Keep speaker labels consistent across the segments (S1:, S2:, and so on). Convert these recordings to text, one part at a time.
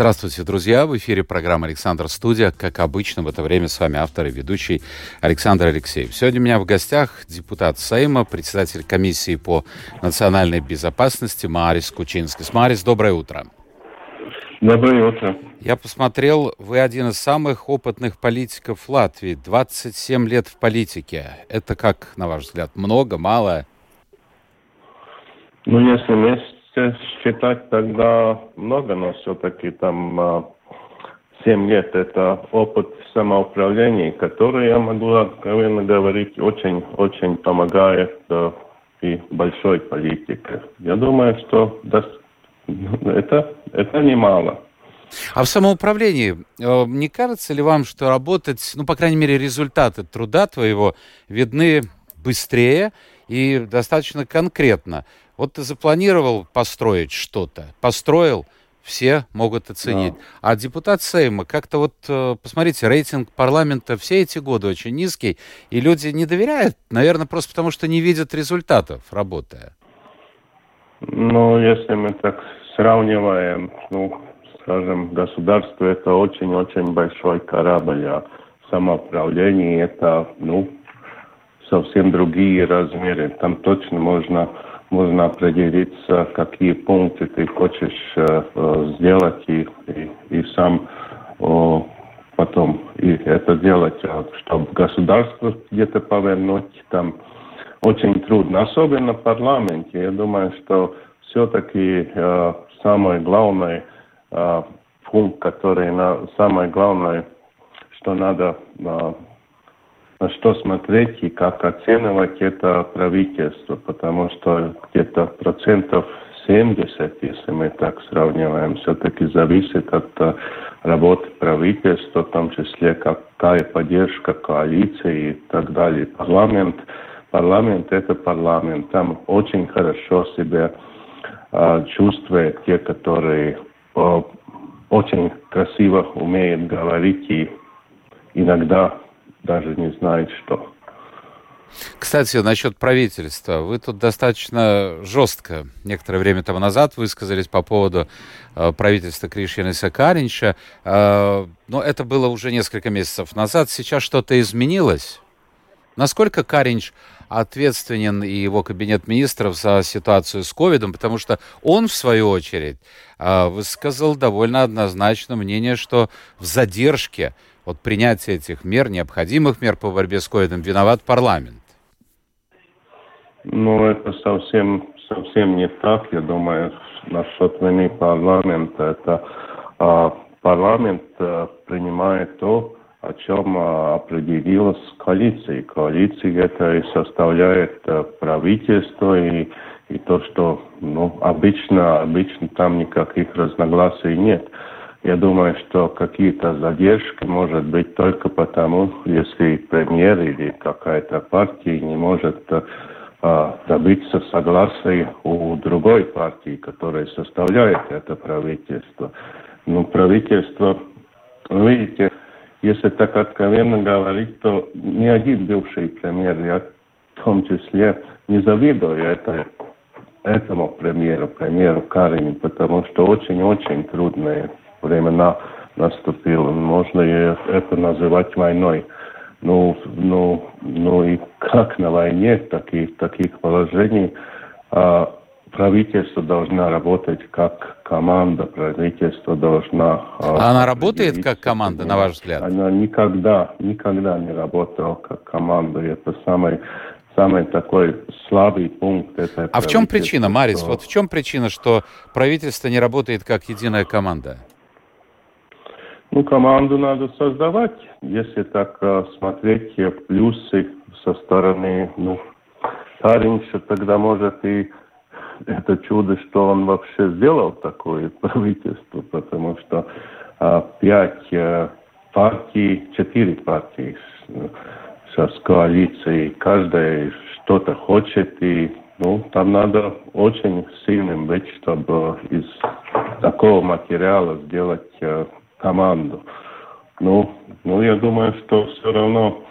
S1: Здравствуйте, друзья! В эфире программа «Александр Студия». Как обычно, в это время с вами автор и ведущий Александр Алексеев. Сегодня у меня в гостях депутат Сейма, председатель комиссии по национальной безопасности Марис Кучинский. Марис, доброе утро!
S2: Доброе утро.
S1: Я посмотрел, вы один из самых опытных политиков Латвии. 27 лет в политике. Это как, на ваш взгляд, много, мало?
S2: Ну, если вместе считать тогда много, но все-таки там 7 а, лет это опыт самоуправления, который, я могу откровенно говорить, очень-очень помогает э, и большой политике. Я думаю, что это, это немало.
S1: А в самоуправлении, э, не кажется ли вам, что работать, ну, по крайней мере, результаты труда твоего видны быстрее и достаточно конкретно? Вот ты запланировал построить что-то, построил, все могут оценить. Да. А депутат Сейма, как-то вот, э, посмотрите, рейтинг парламента все эти годы очень низкий, и люди не доверяют, наверное, просто потому, что не видят результатов, работая.
S2: Ну, если мы так сравниваем, ну, скажем, государство это очень-очень большой корабль, а самоуправление это, ну, совсем другие размеры. Там точно можно можно определиться, какие пункты ты хочешь э, э, сделать и, и, и сам э, потом и это делать, а чтобы государство где-то повернуть, там очень трудно, особенно в парламенте. Я думаю, что все-таки э, самое главное э, пункт, который на самое главное, что надо э, на что смотреть и как оценивать это правительство, потому что где-то процентов 70, если мы так сравниваем, все-таки зависит от э, работы правительства, в том числе какая поддержка коалиции и так далее. Парламент, парламент это парламент, там очень хорошо себя э, чувствует те, которые э, очень красиво умеют говорить и иногда даже не знает, что.
S1: Кстати, насчет правительства. Вы тут достаточно жестко некоторое время тому назад высказались по поводу э, правительства Кришьяниса Каринча. Э, но это было уже несколько месяцев назад. Сейчас что-то изменилось? Насколько Каринч ответственен и его кабинет министров за ситуацию с ковидом, потому что он, в свою очередь, э, высказал довольно однозначно мнение, что в задержке от принятия этих мер, необходимых мер по борьбе с ковидом, виноват парламент?
S2: Ну, это совсем, совсем не так. Я думаю, насчет вины парламента. Это а, парламент а, принимает то, о чем а, определилась коалиция. Коалиция это и составляет а, правительство и, и то, что ну, обычно, обычно там никаких разногласий нет. Я думаю, что какие-то задержки может быть только потому, если премьер или какая-то партия не может э, добиться согласия у другой партии, которая составляет это правительство. Ну, правительство, видите, если так откровенно говорить, то ни один бывший премьер, я в том числе не завидую это, этому премьеру, премьеру Карине, потому что очень-очень трудные времена наступило. Можно это называть войной. Ну, ну, ну и как на войне, таких, таких положений а, правительство должна работать как команда, правительство должна...
S1: А она работает как команда, на ваш взгляд?
S2: Она никогда, никогда не работала как команда. Это самый самый такой слабый пункт. Это
S1: а в чем причина, Марис? Вот в чем причина, что правительство не работает как единая команда?
S2: Ну, команду надо создавать, если так э, смотреть э, плюсы со стороны, ну, Таринша, тогда может и это чудо, что он вообще сделал такое правительство, потому что э, пять э, партий, четыре партии сейчас коалиции, каждый что-то хочет, и ну, там надо очень сильным быть, чтобы из такого материала сделать команду. Ну, ну, я думаю, что все равно,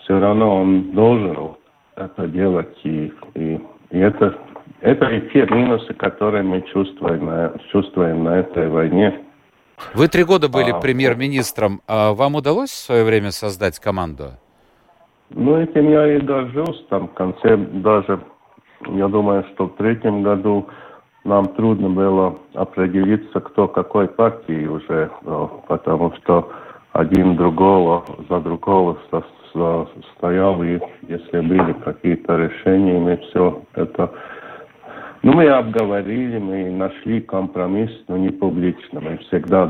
S2: все равно он должен это делать, и, и, и это, это и те минусы, которые мы чувствуем на, чувствуем на этой войне.
S1: Вы три года были а, премьер-министром. А вам удалось в свое время создать команду?
S2: Ну, этим я и горжусь. Там в конце даже, я думаю, что в третьем году нам трудно было определиться, кто какой партии уже, э, потому что один другого за другого стоял, и если были какие-то решения, мы все это... Ну, мы обговорили, мы нашли компромисс, но не публично. Мы всегда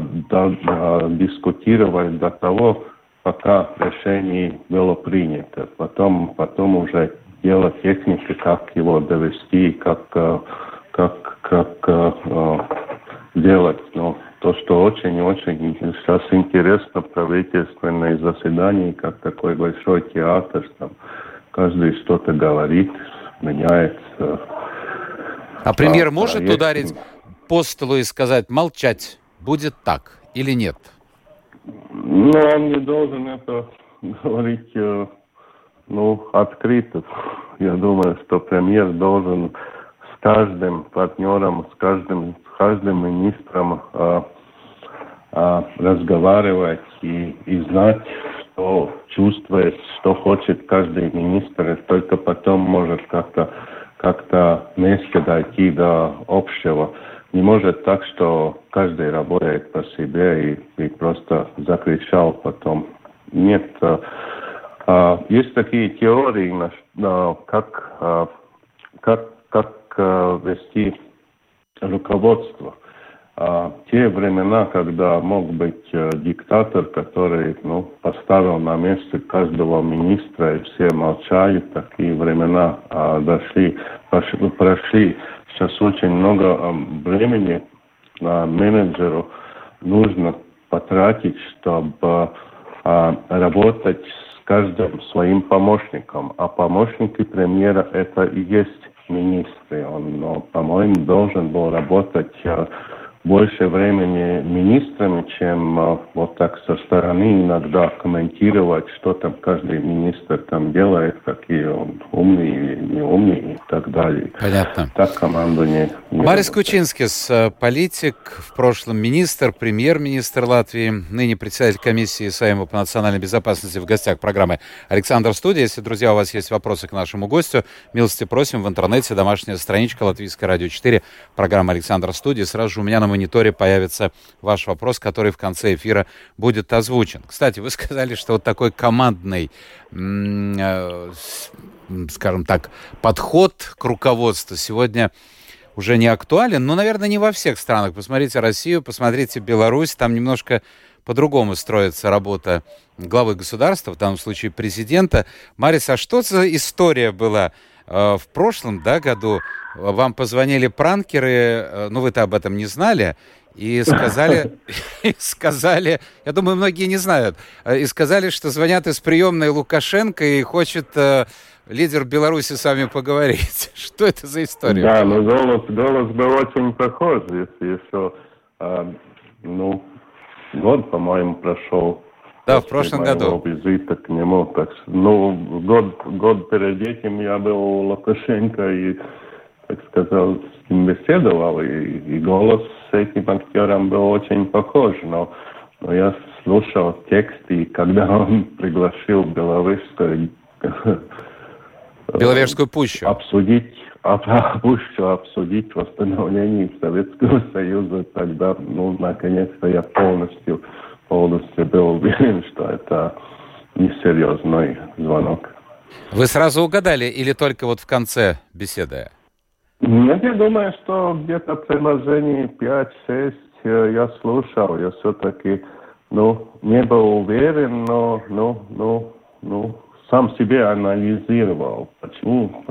S2: дискутировали до того, пока решение было принято. Потом, потом уже дело техники, как его довести, как, э, как, как э, делать. Но то, что очень-очень сейчас интересно правительственные заседания, как такой большой театр, там каждый что-то говорит, меняется.
S1: А премьер а, может проект... ударить по столу и сказать молчать, будет так или нет?
S2: Ну, он не должен это говорить, э, ну, открыто. Я думаю, что премьер должен каждым партнером, с каждым, с каждым министром э, э, разговаривать и, и знать, что чувствует, что хочет каждый министр, и только потом может как-то как-то вместе дойти до общего. Не может так, что каждый работает по себе и, и просто закричал потом. Нет. А, а, есть такие теории, как, а, как, как а, вести руководство. А, те времена, когда мог быть а, диктатор, который ну, поставил на место каждого министра, и все молчали, такие времена а, дошли, прошли, прошли сейчас очень много времени на менеджеру нужно потратить, чтобы а, работать с каждым своим помощником. А помощники премьера это и есть министры. Он, по-моему, должен был работать больше времени министрами, чем а, вот так со стороны иногда комментировать, что там каждый министр там делает, какие он умный или не умный и так далее.
S1: Понятно.
S2: Так команду не...
S1: не Марис Кучинскис, э, политик, в прошлом министр, премьер-министр Латвии, ныне председатель комиссии Сайма по национальной безопасности в гостях программы «Александр Студия». Если, друзья, у вас есть вопросы к нашему гостю, милости просим в интернете, домашняя страничка Латвийское радио 4, программа «Александр Студия». Сразу же у меня на мониторе появится ваш вопрос, который в конце эфира будет озвучен. Кстати, вы сказали, что вот такой командный, э, скажем так, подход к руководству сегодня уже не актуален, но, наверное, не во всех странах. Посмотрите Россию, посмотрите Беларусь, там немножко по-другому строится работа главы государства, в данном случае президента. Марис, а что за история была э, в прошлом да, году? Вам позвонили пранкеры, э, ну вы-то об этом не знали, и сказали, и сказали, я думаю, многие не знают, э, и сказали, что звонят из приемной Лукашенко и хочет э, лидер Беларуси с вами поговорить. Что это за история?
S2: Да, ну голос, голос был очень похож, если еще, э, ну, год, по-моему, прошел.
S1: Да, в прошлом году.
S2: визита к нему. Так, ну, год, год перед этим я был у Лукашенко и так сказал, с ним беседовал, и, и голос с этим актером был очень похож, но, но я слушал текст, и когда он пригласил Беловежскую
S1: Беловежскую пущу.
S2: Обсудить, об, пущу обсудить восстановление Советского Союза, тогда, ну, наконец-то я полностью, полностью был уверен, что это несерьезный звонок.
S1: Вы сразу угадали или только вот в конце беседы?
S2: Нет, я думаю, что где-то предложений 5-6 я слушал. Я все-таки, ну, не был уверен, но, ну, ну, ну, сам себе анализировал, почему,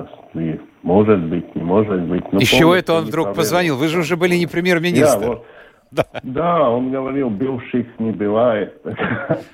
S2: может быть, не может быть.
S1: Но Из чего это он вдруг позвонил? Вы же уже были не премьер-министр.
S2: Да, вот, да. да, он говорил, бывших не бывает.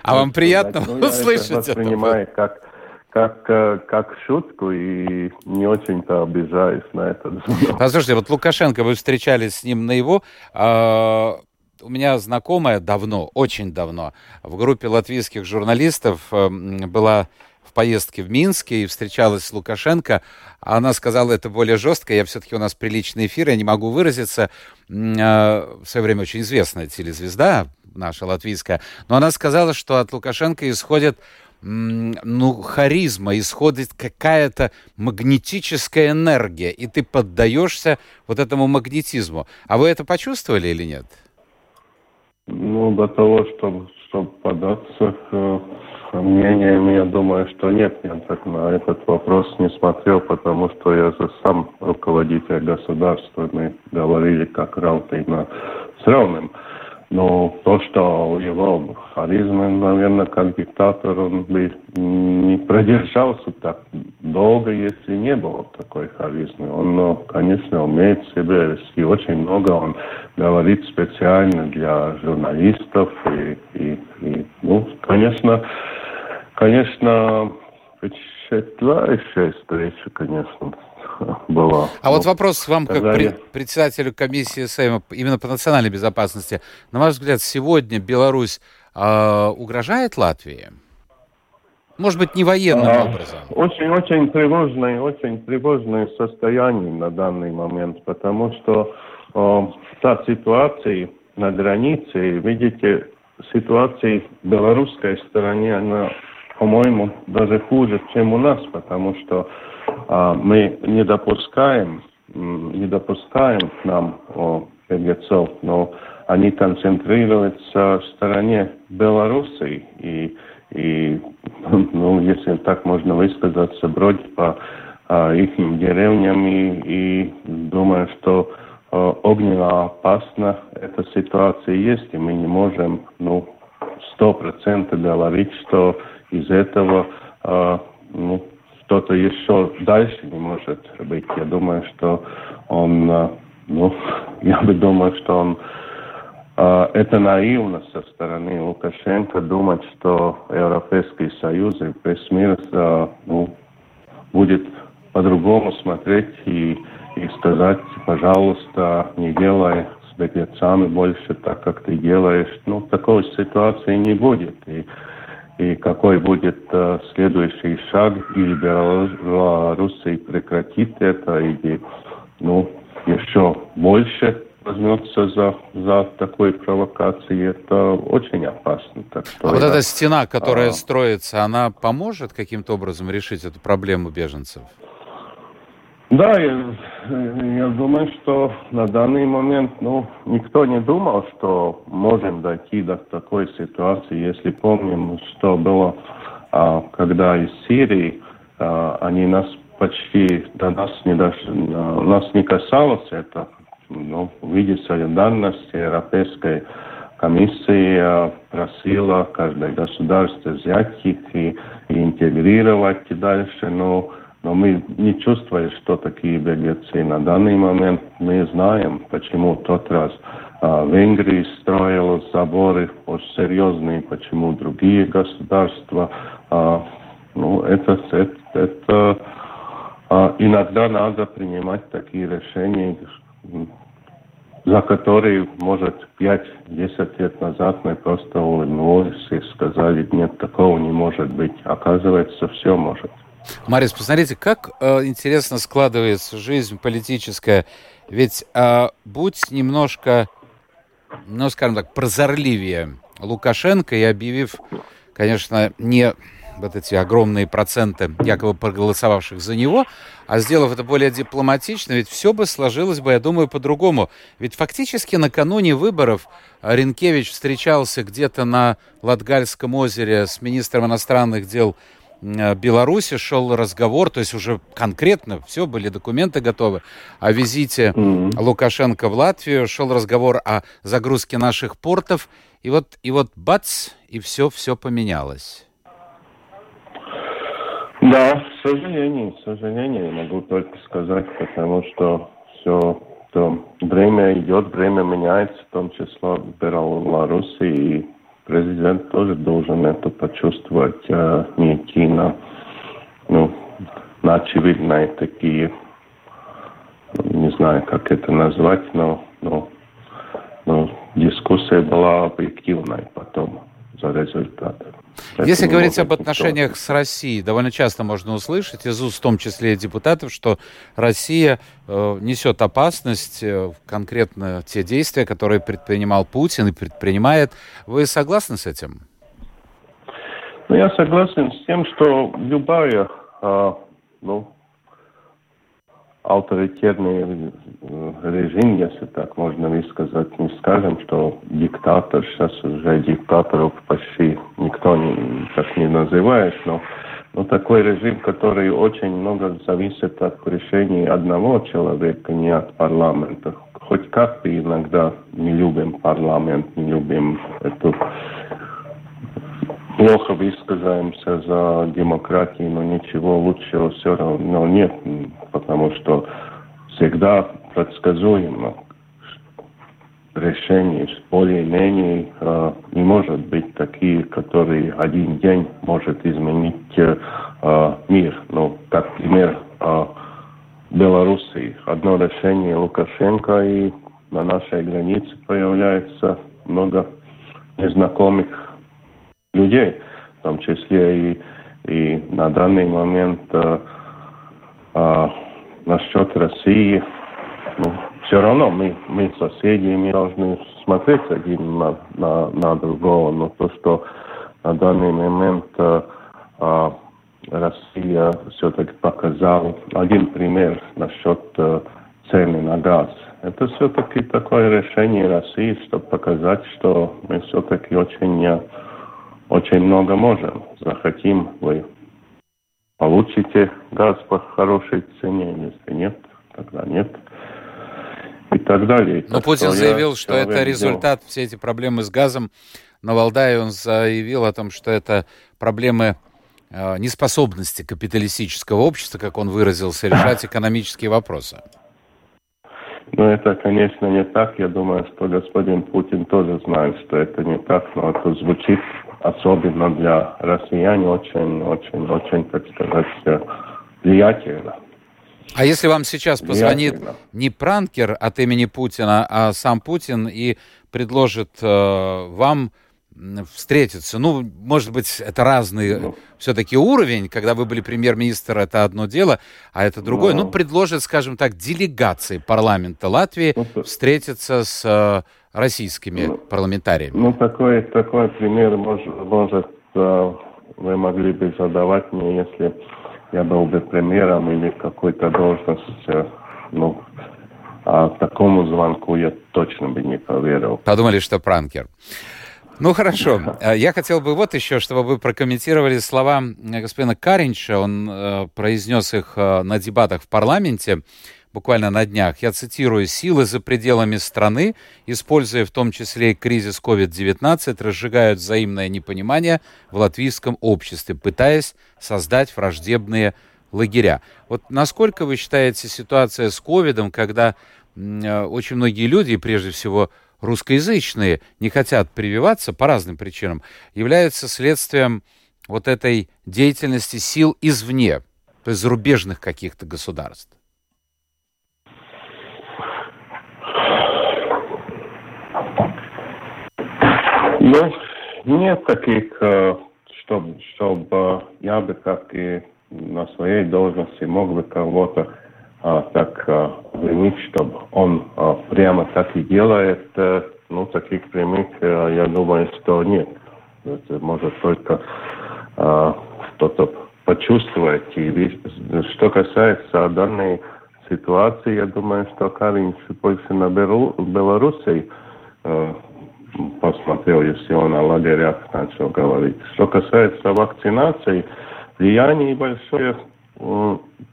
S1: А вам приятно ну, услышать
S2: это? воспринимаю как как, э, как шутку и не очень-то обижаюсь на это.
S1: Послушайте, вот Лукашенко, вы встречались с ним на его... А, у меня знакомая давно, очень давно, в группе латвийских журналистов э, была в поездке в Минске и встречалась с Лукашенко. Она сказала это более жестко. Я все-таки у нас приличный эфир, я не могу выразиться. А, в свое время очень известная телезвезда наша латвийская. Но она сказала, что от Лукашенко исходит ну, харизма, исходит какая-то магнетическая энергия, и ты поддаешься вот этому магнетизму. А вы это почувствовали или нет?
S2: Ну, до того, чтобы, чтобы податься к мнениям, я думаю, что нет. Я так на этот вопрос не смотрел, потому что я же сам руководитель государства. Мы говорили как равный с равным. Но то, что его харизма, наверное, как диктатор, он бы не продержался так долго, если не было такой харизмы. Он, ну, конечно, умеет себя вести очень много. Он говорит специально для журналистов. И, и, и ну, конечно, конечно, впечатляющая встреча, конечно была.
S1: А вот вопрос вам, как при, председателю комиссии Сейма именно по национальной безопасности. На ваш взгляд, сегодня Беларусь э, угрожает Латвии? Может быть, не военным а, образом?
S2: Очень-очень тревожное, очень тревожное состояние на данный момент, потому что э, та ситуация на границе, видите, ситуация в белорусской стороне, она, по-моему, даже хуже, чем у нас, потому что а, мы не допускаем, не допускаем к нам беглецов, но они концентрируются в стороне Белоруссии и, и ну, если так можно высказаться, бродят по а, их деревням и, и думаю, что а, огненно опасна эта ситуация есть, и мы не можем, ну, сто процентов говорить, что из этого а, ну, что-то еще дальше не может быть. Я думаю, что он, э, ну, я бы думал, что он э, это наивно со стороны Лукашенко думать, что Европейский Союз и весь мир э, ну, будет по-другому смотреть и, и сказать, пожалуйста, не делай с беглецами больше так, как ты делаешь. Ну, такой ситуации не будет. И и какой будет э, следующий шаг, или Белоруссия прекратит это, или ну, еще больше возьмется за, за такой провокацией, это очень опасно. Так
S1: что а я, вот эта стена, которая а, строится, она поможет каким-то образом решить эту проблему беженцев?
S2: Да, я, я думаю, что на данный момент ну, никто не думал, что можем дойти до такой ситуации. Если помним, что было, а, когда из Сирии а, они нас почти до нас не дошли, а, нас не касалось это. Ну, в виде солидарности Европейской комиссии а, просила каждое государство взять их и, и интегрировать дальше. Но но мы не чувствуем, что такие беглецы. На данный момент мы знаем, почему тот раз а, Венгрия строила заборы очень серьезные, почему другие государства. А, ну, это, это, это а, иногда надо принимать такие решения, за которые, может, 5-10 лет назад мы просто улыбнулись и сказали, нет, такого не может быть. Оказывается, все может.
S1: Марис, посмотрите, как э, интересно складывается жизнь политическая. Ведь э, будь немножко, ну, скажем так, прозорливее Лукашенко и объявив, конечно, не вот эти огромные проценты якобы проголосовавших за него, а сделав это более дипломатично, ведь все бы сложилось бы, я думаю, по-другому. Ведь фактически накануне выборов Ренкевич встречался где-то на Латгальском озере с министром иностранных дел Э, Беларуси шел разговор, то есть уже конкретно все, были документы готовы, о визите mm-hmm. Лукашенко в Латвию, шел разговор о загрузке наших портов, и вот, и вот бац, и все, все поменялось.
S2: Да, к сожалению, к сожалению, могу только сказать, потому что все то время идет, время меняется, в том числе в Беларуси, и президент тоже должен это почувствовать, а не идти на, ну, очевидные такие, не знаю, как это назвать, но, но, но дискуссия была объективной потом за результатом.
S1: Если говорить об отношениях с Россией, довольно часто можно услышать из уст, в том числе и депутатов, что Россия э, несет опасность, э, конкретно те действия, которые предпринимал Путин и предпринимает. Вы согласны с этим?
S2: Ну, я согласен с тем, что любая э, ну, авторитетный э, режим, если так можно высказать, не скажем, что диктатор, сейчас уже диктаторов почти никто не, так не называет, но, но такой режим, который очень много зависит от решений одного человека, не от парламента. Хоть как-то иногда не любим парламент, не любим эту плохо высказаемся за демократию, но ничего лучшего все равно нет, потому что всегда предсказуемо решений более-менее э, не может быть такие, которые один день может изменить э, мир. Ну, как пример э, Белоруссии. Одно решение Лукашенко и на нашей границе появляется много незнакомых людей, в том числе и, и на данный момент э, э, насчет России, ну, все равно мы, мы соседи, мы должны смотреть один на, на, на другого, но то, что на данный момент э, э, Россия все-таки показала один пример насчет э, цены на газ. Это все-таки такое решение России, чтобы показать, что мы все-таки очень очень много можем. Захотим, вы получите газ по хорошей цене. Если нет, тогда нет. И так далее.
S1: Но Путин заявил, что это результат, сделал. все эти проблемы с газом. На Валдае он заявил о том, что это проблемы э, неспособности капиталистического общества, как он выразился, решать экономические вопросы.
S2: Ну, это, конечно, не так. Я думаю, что господин Путин тоже знает, что это не так, но это звучит особенно для россиян очень, очень, очень, так сказать, влиятельно.
S1: А если вам сейчас позвонит не пранкер от имени Путина, а сам Путин и предложит э, вам встретиться. Ну, может быть, это разный ну, все-таки уровень. Когда вы были премьер-министр, это одно дело, а это другое. Ну, ну предложит, скажем так, делегации парламента Латвии ну, встретиться с э, российскими ну, парламентариями.
S2: Ну, такой, такой пример может, может э, вы могли бы задавать мне, если я был бы премьером или какой-то должность, э, ну, а такому звонку я точно бы не поверил.
S1: Подумали, что пранкер. Ну хорошо. Э, я хотел бы вот еще, чтобы вы прокомментировали слова господина Каринча. Он э, произнес их э, на дебатах в парламенте буквально на днях. Я цитирую, «Силы за пределами страны, используя в том числе и кризис COVID-19, разжигают взаимное непонимание в латвийском обществе, пытаясь создать враждебные лагеря». Вот насколько вы считаете ситуация с ковидом, когда очень многие люди, прежде всего русскоязычные не хотят прививаться по разным причинам, является следствием вот этой деятельности сил извне, то есть зарубежных каких-то государств?
S2: Ну, нет таких, чтобы, чтобы я бы как и на своей должности мог бы кого-то а, так а, винить, чтобы он а, прямо так и делает. Ну, таких прямых, я думаю, что нет. Это может только а, кто-то почувствовать. И что касается данной ситуации, я думаю, что Каринч больше на Белоруссии посмотрел, если он о лагерях начал говорить. Что касается вакцинации, влияние большое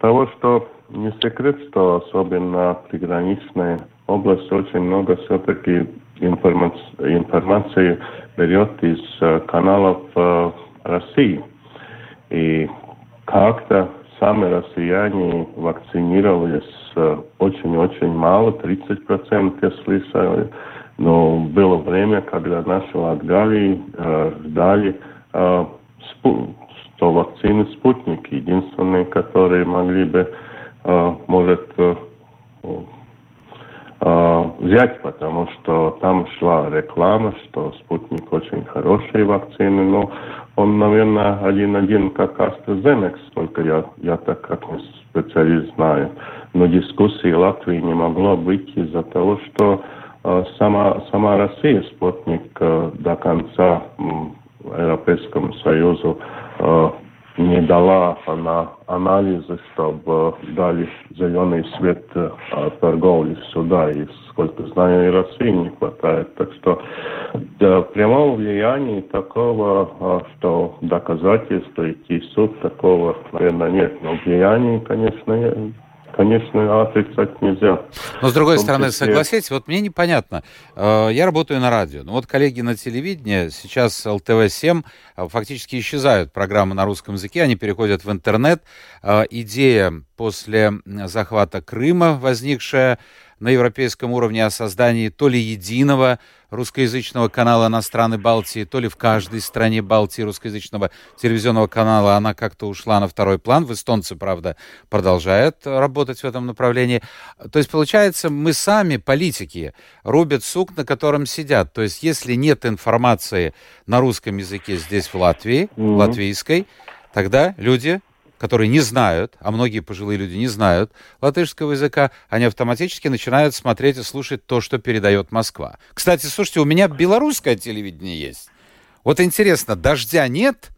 S2: того, что не секрет, что особенно приграничная область очень много все-таки информации, информации берет из э, каналов э, России. И как-то сами россияне вакцинировались э, очень-очень мало, 30% я слышал. Но было время, когда наши Латгалии э, ждали э, спу что вакцины спутники единственные, которые могли бы, э, может, э, э, взять, потому что там шла реклама, что спутник очень хорошие вакцины, но он, наверное, один-один как AstraZeneca, только я, я так как специалист знаю. Но дискуссии Латвии не могло быть из-за того, что сама, сама Россия спутник э, до конца Европейскому Союзу э, не дала она анализы, чтобы дали зеленый свет э, торговли сюда. И, сколько знаю, и России не хватает. Так что да, прямого влияния такого, э, что доказательства идти в суд, такого, наверное, нет. Но влияние, конечно, конечно, отрицать нельзя.
S1: Но с другой стороны, согласитесь, вот мне непонятно. Э, я работаю на радио. Ну вот коллеги на телевидении, сейчас ЛТВ-7 э, фактически исчезают программы на русском языке, они переходят в интернет. Э, идея после захвата Крыма, возникшая на европейском уровне о создании то ли единого русскоязычного канала на страны Балтии, то ли в каждой стране Балтии русскоязычного телевизионного канала она как-то ушла на второй план. В эстонцы, правда, продолжают работать в этом направлении. То есть, получается, мы сами, политики, рубят сук, на котором сидят. То есть, если нет информации на русском языке здесь, в Латвии, mm-hmm. латвийской, тогда люди которые не знают, а многие пожилые люди не знают латышского языка, они автоматически начинают смотреть и слушать то, что передает Москва. Кстати, слушайте, у меня белорусское телевидение есть. Вот интересно, дождя нет,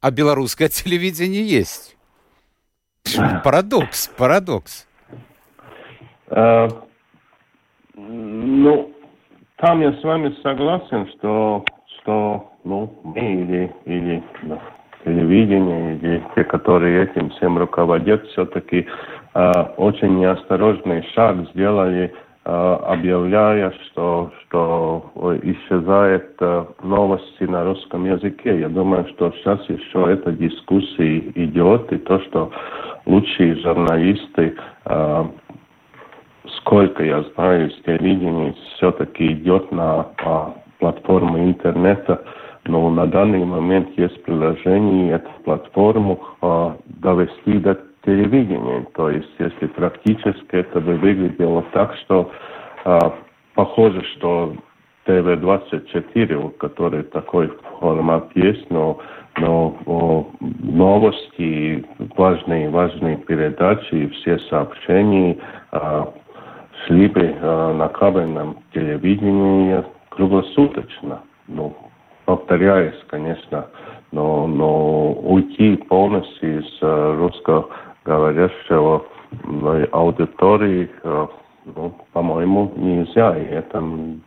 S1: а белорусское телевидение есть. Парадокс, парадокс.
S2: А, ну, там я с вами согласен, что, что ну, мы или, или ну, телевидения или те, которые этим всем руководят, все-таки э, очень неосторожный шаг сделали, э, объявляя, что, что исчезает э, новости на русском языке. Я думаю, что сейчас еще эта дискуссия идет, и то, что лучшие журналисты э, сколько я знаю из телевидения, все-таки идет на а, платформы интернета, но на данный момент есть приложение, эту платформу а, довести до телевидения. То есть, если практически это бы выглядело так, что а, похоже, что ТВ-24, который такой формат есть, но, но о, новости, важные, важные передачи и все сообщения а, шли бы а, на кабельном телевидении круглосуточно. Ну, повторяюсь, конечно, но, но уйти полностью из э, русскоговорящего аудитории, э, ну, по-моему, нельзя. И это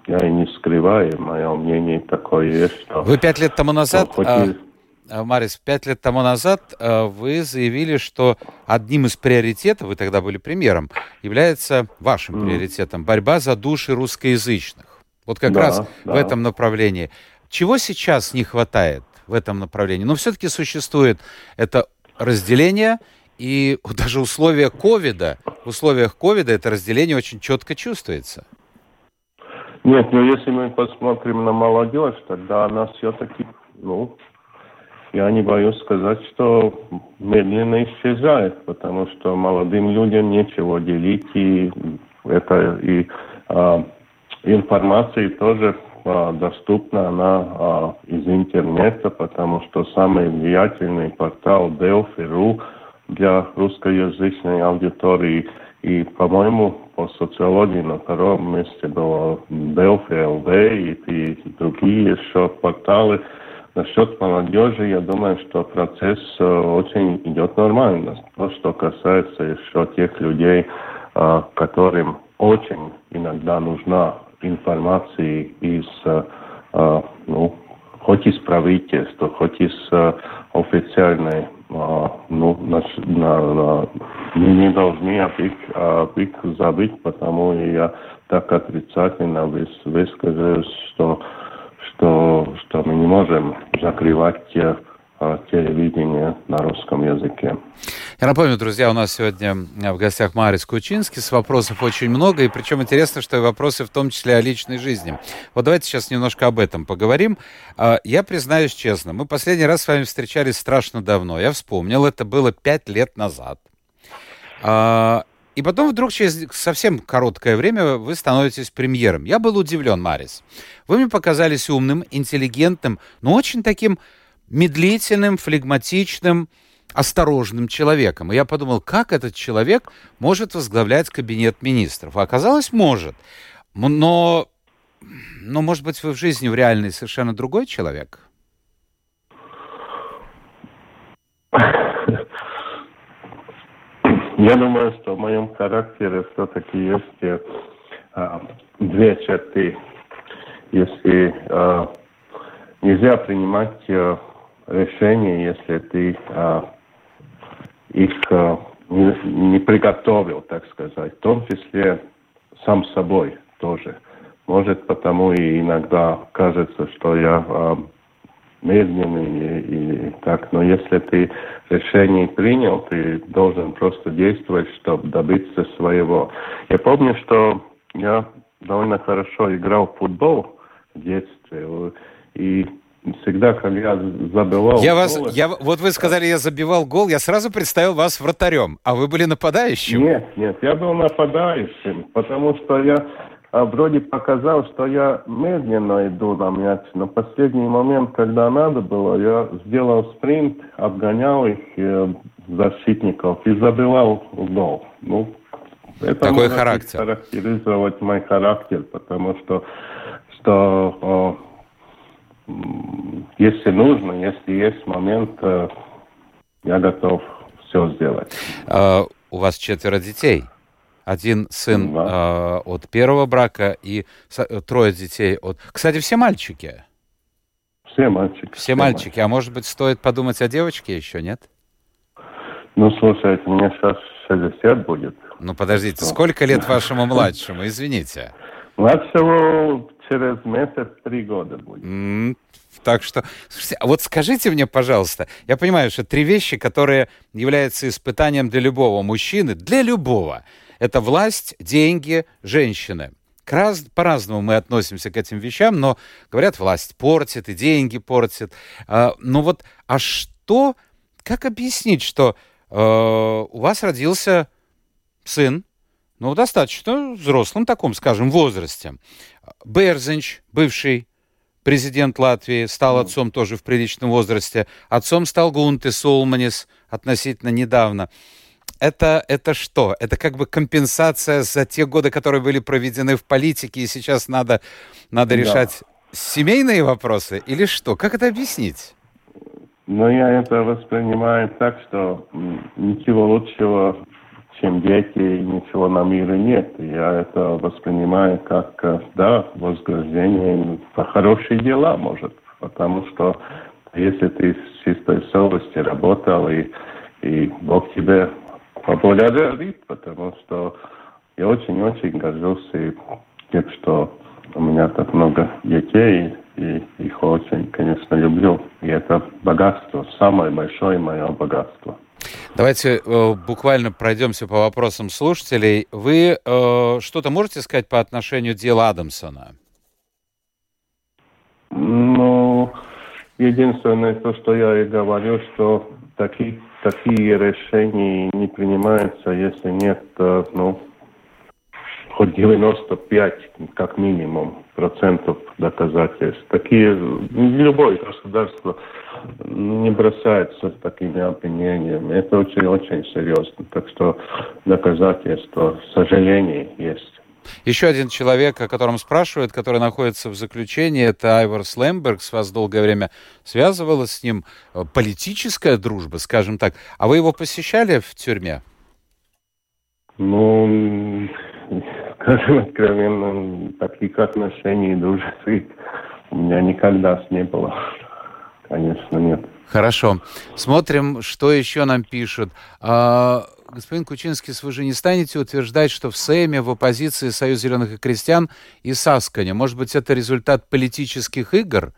S2: я и не скрываю. Мое мнение такое есть, что...
S1: Вы пять лет тому назад... Ну, хоть... А, Марис, пять лет тому назад а, вы заявили, что одним из приоритетов, вы тогда были премьером, является вашим mm. приоритетом борьба за души русскоязычных. Вот как да, раз да. в этом направлении. Чего сейчас не хватает в этом направлении? Но все-таки существует это разделение, и даже условия ковида, в условиях ковида это разделение очень четко чувствуется.
S2: Нет, но если мы посмотрим на молодежь, тогда она все-таки, ну, я не боюсь сказать, что медленно исчезает, потому что молодым людям нечего делить, и это и а, информации тоже доступна она а, из интернета, потому что самый влиятельный портал Delphi.ru для русскоязычной аудитории. И, по-моему, по социологии на втором месте было Delphi LV и, и другие еще порталы. Насчет молодежи, я думаю, что процесс э, очень идет нормально. То, что касается еще тех людей, э, которым очень иногда нужна информации из, ну, хоть из правительства, хоть из официальной, ну, на, на, на, не должны об их, об их забыть, потому я так отрицательно выс, выскажусь, что, что, что мы не можем закрывать телевидения на русском языке.
S1: Я напомню, друзья, у нас сегодня в гостях Марис Кучинский. С вопросов очень много, и причем интересно, что и вопросы в том числе о личной жизни. Вот давайте сейчас немножко об этом поговорим. Я признаюсь честно, мы последний раз с вами встречались страшно давно. Я вспомнил, это было пять лет назад. И потом вдруг через совсем короткое время вы становитесь премьером. Я был удивлен, Марис. Вы мне показались умным, интеллигентным, но очень таким медлительным, флегматичным, осторожным человеком. И я подумал, как этот человек может возглавлять кабинет министров? А оказалось, может. Но, но, может быть, вы в жизни, в реальной совершенно другой человек?
S2: Я думаю, что в моем характере все-таки есть а, две черты. Если а, нельзя принимать а, решения, если ты а, их а, не, не приготовил, так сказать, в том числе сам собой тоже. Может, потому и иногда кажется, что я а, медленный и так. Но если ты решение принял, ты должен просто действовать, чтобы добиться своего. Я помню, что я довольно хорошо играл в футбол в детстве. И всегда, когда я забивал
S1: я вас, я, вот вы сказали, я забивал гол, я сразу представил вас вратарем, а вы были нападающим?
S2: Нет, нет, я был нападающим, потому что я а вроде показал, что я медленно иду на мяч, но последний момент, когда надо было, я сделал спринт, обгонял их э, защитников и забивал гол. Ну,
S1: это Такой характер.
S2: характеризовать мой характер, потому что, что если нужно, если есть момент, э, я готов все сделать.
S1: А, у вас четверо детей? Один сын да. э, от первого брака и трое детей от... Кстати, все мальчики.
S2: Все мальчики.
S1: Все, все мальчики. мальчики. А может быть, стоит подумать о девочке еще, нет?
S2: Ну, слушай, мне сейчас 60 будет.
S1: Ну, подождите, сколько лет вашему младшему? Извините.
S2: Младшему через месяц три года будет. Mm,
S1: так что, слушайте, а вот скажите мне, пожалуйста, я понимаю, что три вещи, которые являются испытанием для любого мужчины, для любого – это власть, деньги, женщины. Раз, по-разному мы относимся к этим вещам, но говорят, власть портит и деньги портит. А, ну вот, а что, как объяснить, что э, у вас родился сын, ну, достаточно взрослым таком, скажем, возрасте. Берзенч, бывший президент Латвии, стал отцом тоже в приличном возрасте. Отцом стал Гунте Солманис относительно недавно это, это что? Это как бы компенсация за те годы, которые были проведены в политике, и сейчас надо, надо да. решать семейные вопросы или что? Как это объяснить?
S2: Ну, я это воспринимаю так, что ничего лучшего, чем дети, ничего на мире нет. Я это воспринимаю как, э, да, вознаграждение за хорошие дела, может. Потому что если ты с чистой совестью работал, и, и Бог тебе поблагодарить, потому что я очень-очень горжусь тем, что у меня так много детей, и их очень, конечно, люблю. И это богатство, самое большое мое богатство.
S1: Давайте э, буквально пройдемся по вопросам слушателей. Вы э, что-то можете сказать по отношению дела Адамсона?
S2: Ну, единственное, то, что я и говорю, что таких такие решения не принимаются, если нет, э, ну, хоть 95, как минимум, процентов доказательств. Такие, любое государство не бросается с такими обвинениями. Это очень-очень серьезно. Так что доказательства, к сожалению, есть.
S1: Еще один человек, о котором спрашивают, который находится в заключении, это Айвар Слемберг. С вас долгое время связывалась с ним политическая дружба, скажем так. А вы его посещали в тюрьме?
S2: Ну, скажем откровенно, таких отношений дружеских у меня никогда не было. Конечно, нет.
S1: Хорошо. Смотрим, что еще нам пишут. А, господин Кучинский, вы же не станете утверждать, что в Сейме в оппозиции Союз зеленых и крестьян и Сасканя. Может быть, это результат политических игр?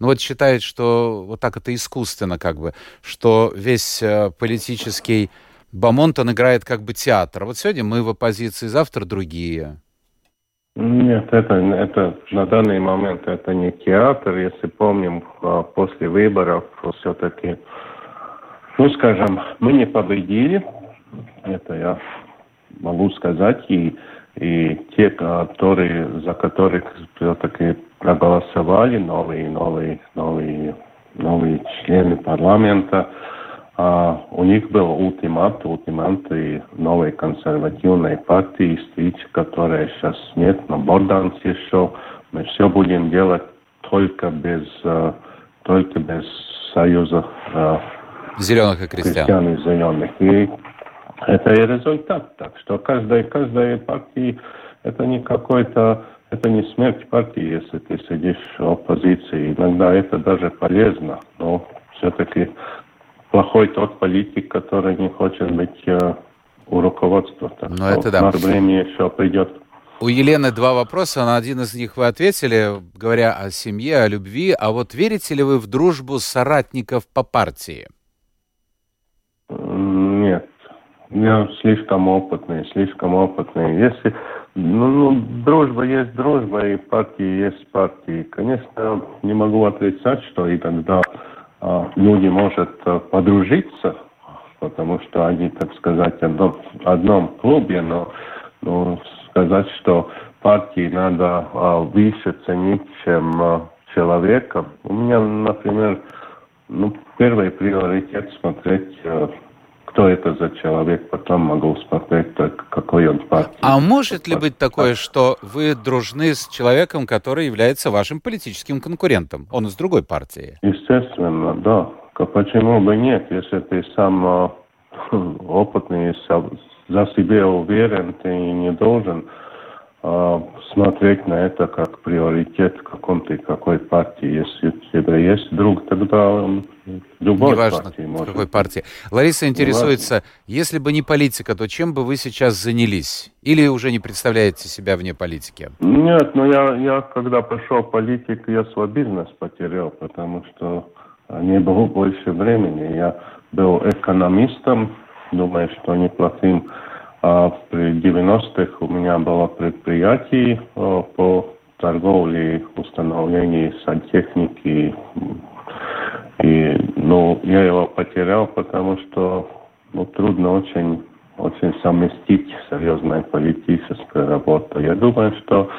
S1: ну вот считает, что вот так это искусственно как бы, что весь э, политический бомонд, он играет как бы театр. Вот сегодня мы в оппозиции, завтра другие.
S2: Нет, это, это на данный момент это не театр. Если помним, а, после выборов все-таки, ну скажем, мы не победили. Это я могу сказать. И, и те, которые, за которых все-таки проголосовали, новые, новые, новые, новые члены парламента, а у них был ультимат, ультиматы новой консервативной партии, встречи, которой сейчас нет, но Борданс еще. Мы все будем делать только без, uh, только без союза
S1: зеленых и крестьян. крестьян
S2: и зеленых. И это и результат. Так что каждая, каждая партия, это не какой-то, это не смерть партии, если ты сидишь в оппозиции. Иногда это даже полезно, но все-таки плохой тот политик, который не хочет быть э, у руководства. Так
S1: ну, это да.
S2: время еще придет.
S1: У Елены два вопроса, на один из них вы ответили, говоря о семье, о любви. А вот верите ли вы в дружбу соратников по партии?
S2: Нет. Я слишком опытный, слишком опытный. Если ну, ну, дружба есть дружба, и партии есть партии. Конечно, не могу отрицать, что иногда а, люди может э, подружиться, потому что они, так сказать, в одном клубе, но, но сказать, что партии надо а, выше ценить, чем а, человека. У меня, например, ну, первый приоритет смотреть э, кто это за человек, потом могу смотреть, какой он партии.
S1: А может ли быть такое, что вы дружны с человеком, который является вашим политическим конкурентом? Он из другой партии.
S2: Естественно, да. Почему бы нет, если ты сам э, опытный, за себя уверен, ты не должен смотреть на это как приоритет каком-то какой партии. Если у тебя есть друг, тогда
S1: любой Неважно, партии может. какой партии. Лариса интересуется, Неважно. если бы не политика, то чем бы вы сейчас занялись? Или уже не представляете себя вне политики?
S2: Нет, но я, я когда пошел в политику, я свой бизнес потерял, потому что не было больше времени. Я был экономистом, думаю, что неплохим а при 90-х у меня было предприятие э, по торговле, установлению сантехники. И, ну, я его потерял, потому что ну, трудно очень, очень совместить серьезную политическую работу. Я думаю, что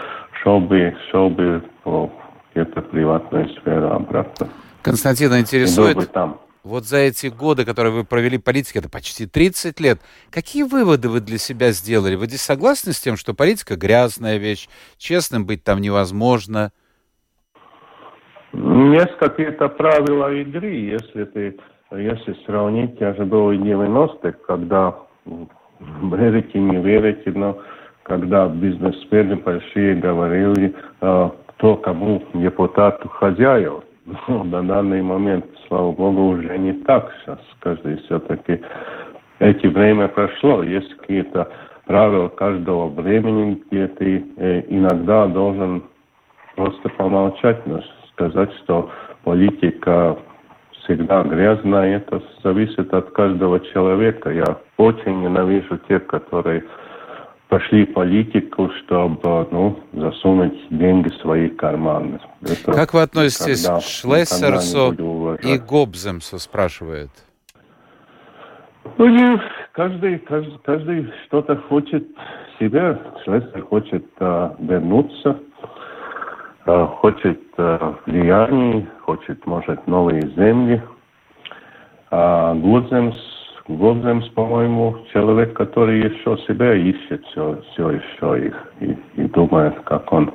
S2: шел бы, шел бы по где-то приватной сфере обратно.
S1: Константин интересует, там. Вот за эти годы, которые вы провели в политике, это почти 30 лет, какие выводы вы для себя сделали? Вы здесь согласны с тем, что политика грязная вещь, честным быть там невозможно?
S2: Есть какие-то правила игры, если ты, если сравнить, я в 90-х, когда верите, не верите, но когда бизнесмены большие говорили, а, кто кому депутату хозяев, ну, на данный момент, слава богу, уже не так. Сейчас каждый все-таки эти время прошло. Есть какие-то правила каждого времени, где ты э, иногда должен просто помолчать, но сказать, что политика всегда грязная, это зависит от каждого человека. Я очень ненавижу тех, которые пошли политику, чтобы ну, засунуть деньги в свои карманы.
S1: Это как вы относитесь к Шлессерсу и Гобземсу, спрашивает?
S2: Ну, каждый, каждый, каждый что-то хочет себя. Шлессер хочет а, вернуться, а, хочет а, влияние, хочет, может, новые земли. А Гудземс Гобземс, по-моему, человек, который еще себя ищет все, все еще и, и, и думает, как он.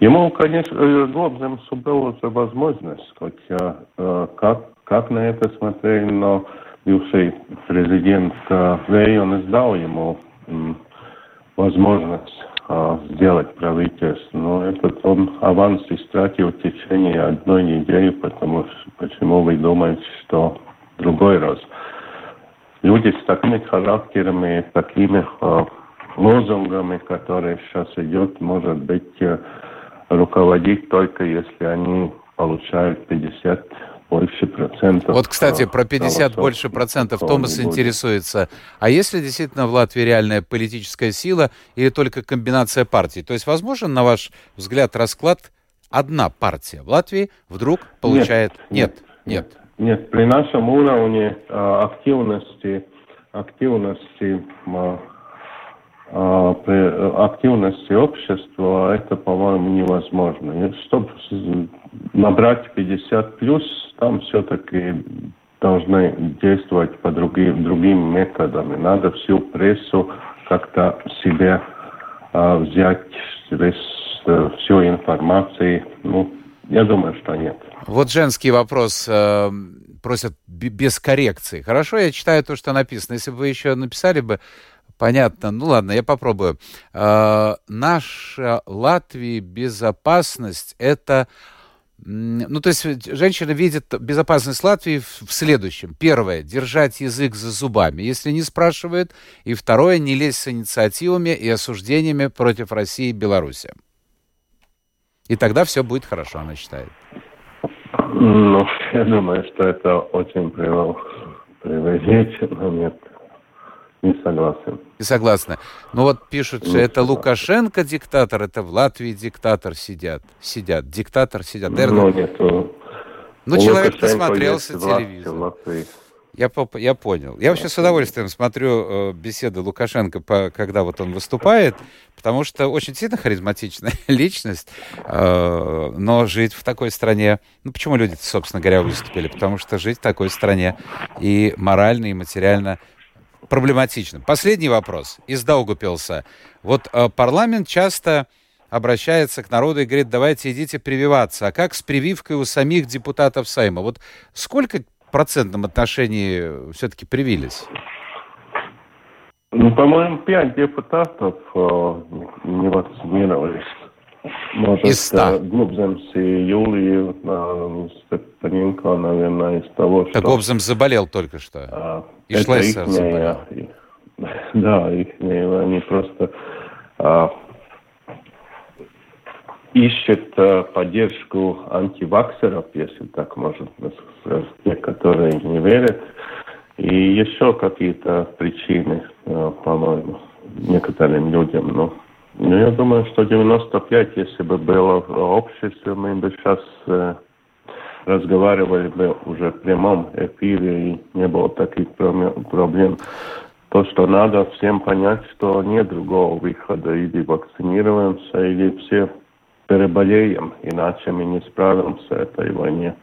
S2: Ему, конечно, э, Гобземсу была уже возможность, хотя э, как, как на это смотрели, но бывший президент э, Вей, он издал ему возможность сделать правительство. Но этот он аванс истратил в течение одной недели, потому что почему вы думаете, что другой раз – люди с такими характерами, такими э, лозунгами, которые сейчас идет, может быть, э, руководить только если они получают 50 больше процентов.
S1: Вот, кстати, про 50 больше процентов Томас интересуется. А есть ли действительно в Латвии реальная политическая сила или только комбинация партий? То есть возможен, на ваш взгляд, расклад одна партия в Латвии вдруг получает...
S2: Нет, нет. Нет, нет. При нашем уровне а, активности, активности а, а, активности общества это, по-моему, невозможно. Чтобы набрать 50 плюс, там все-таки должны действовать по другим, другим методам. Надо всю прессу как-то себе э, взять, весь, э, всю информацию. Ну, я думаю, что нет.
S1: Вот женский вопрос. Э, просят без коррекции. Хорошо, я читаю то, что написано. Если бы вы еще написали бы Понятно. Ну ладно, я попробую. Э, наша Латвия безопасность это ну, то есть женщина видит безопасность Латвии в, в следующем. Первое, держать язык за зубами, если не спрашивают. И второе, не лезть с инициативами и осуждениями против России и Беларуси. И тогда все будет хорошо, она считает.
S2: Ну, я думаю, что это очень преувеличено. Нет, не согласен.
S1: Не согласны. Ну вот пишут, что это Лукашенко диктатор, это в Латвии диктатор сидят. Сидят. Диктатор сидят.
S2: Наверное, ну, нет.
S1: Ну, человек посмотрелся телевизор. Я, я понял. Я вообще с удовольствием смотрю э, беседы Лукашенко, по, когда вот он выступает, потому что очень сильно харизматичная личность, э, но жить в такой стране... Ну, почему люди, собственно говоря, выступили? Потому что жить в такой стране и морально, и материально проблематично. Последний вопрос из Даугупилса. Вот э, парламент часто обращается к народу и говорит, давайте идите прививаться. А как с прививкой у самих депутатов Сайма? Вот сколько процентном отношении все-таки привились?
S2: Ну, по-моему, пять депутатов э, не вакцинировались. Может, из 100. Гобземс и Юлия э, Степаненко, наверное, из того, что...
S1: Так Гобземс заболел только что. А, и Шлессер заболел.
S2: Да, их, они просто а, ищут а, поддержку антиваксеров, если так можно сказать, те, которые не верят. И еще какие-то причины, а, по-моему, некоторым людям. Но ну, я думаю, что 95, если бы было в обществе, мы бы сейчас э, разговаривали бы уже в прямом эфире и не было таких проблем. То, что надо всем понять, что нет другого выхода. Или вакцинируемся, или все переболеем, иначе мы не справимся этой войне.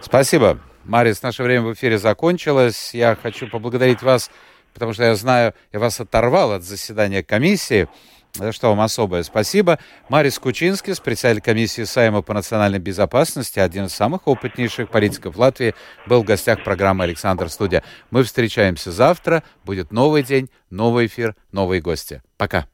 S1: Спасибо. Марис, наше время в эфире закончилось. Я хочу поблагодарить вас, потому что я знаю, я вас оторвал от заседания комиссии за что вам особое спасибо. Марис Кучинский, председатель комиссии Сайма по национальной безопасности, один из самых опытнейших политиков Латвии, был в гостях программы «Александр Студия». Мы встречаемся завтра. Будет новый день, новый эфир, новые гости. Пока.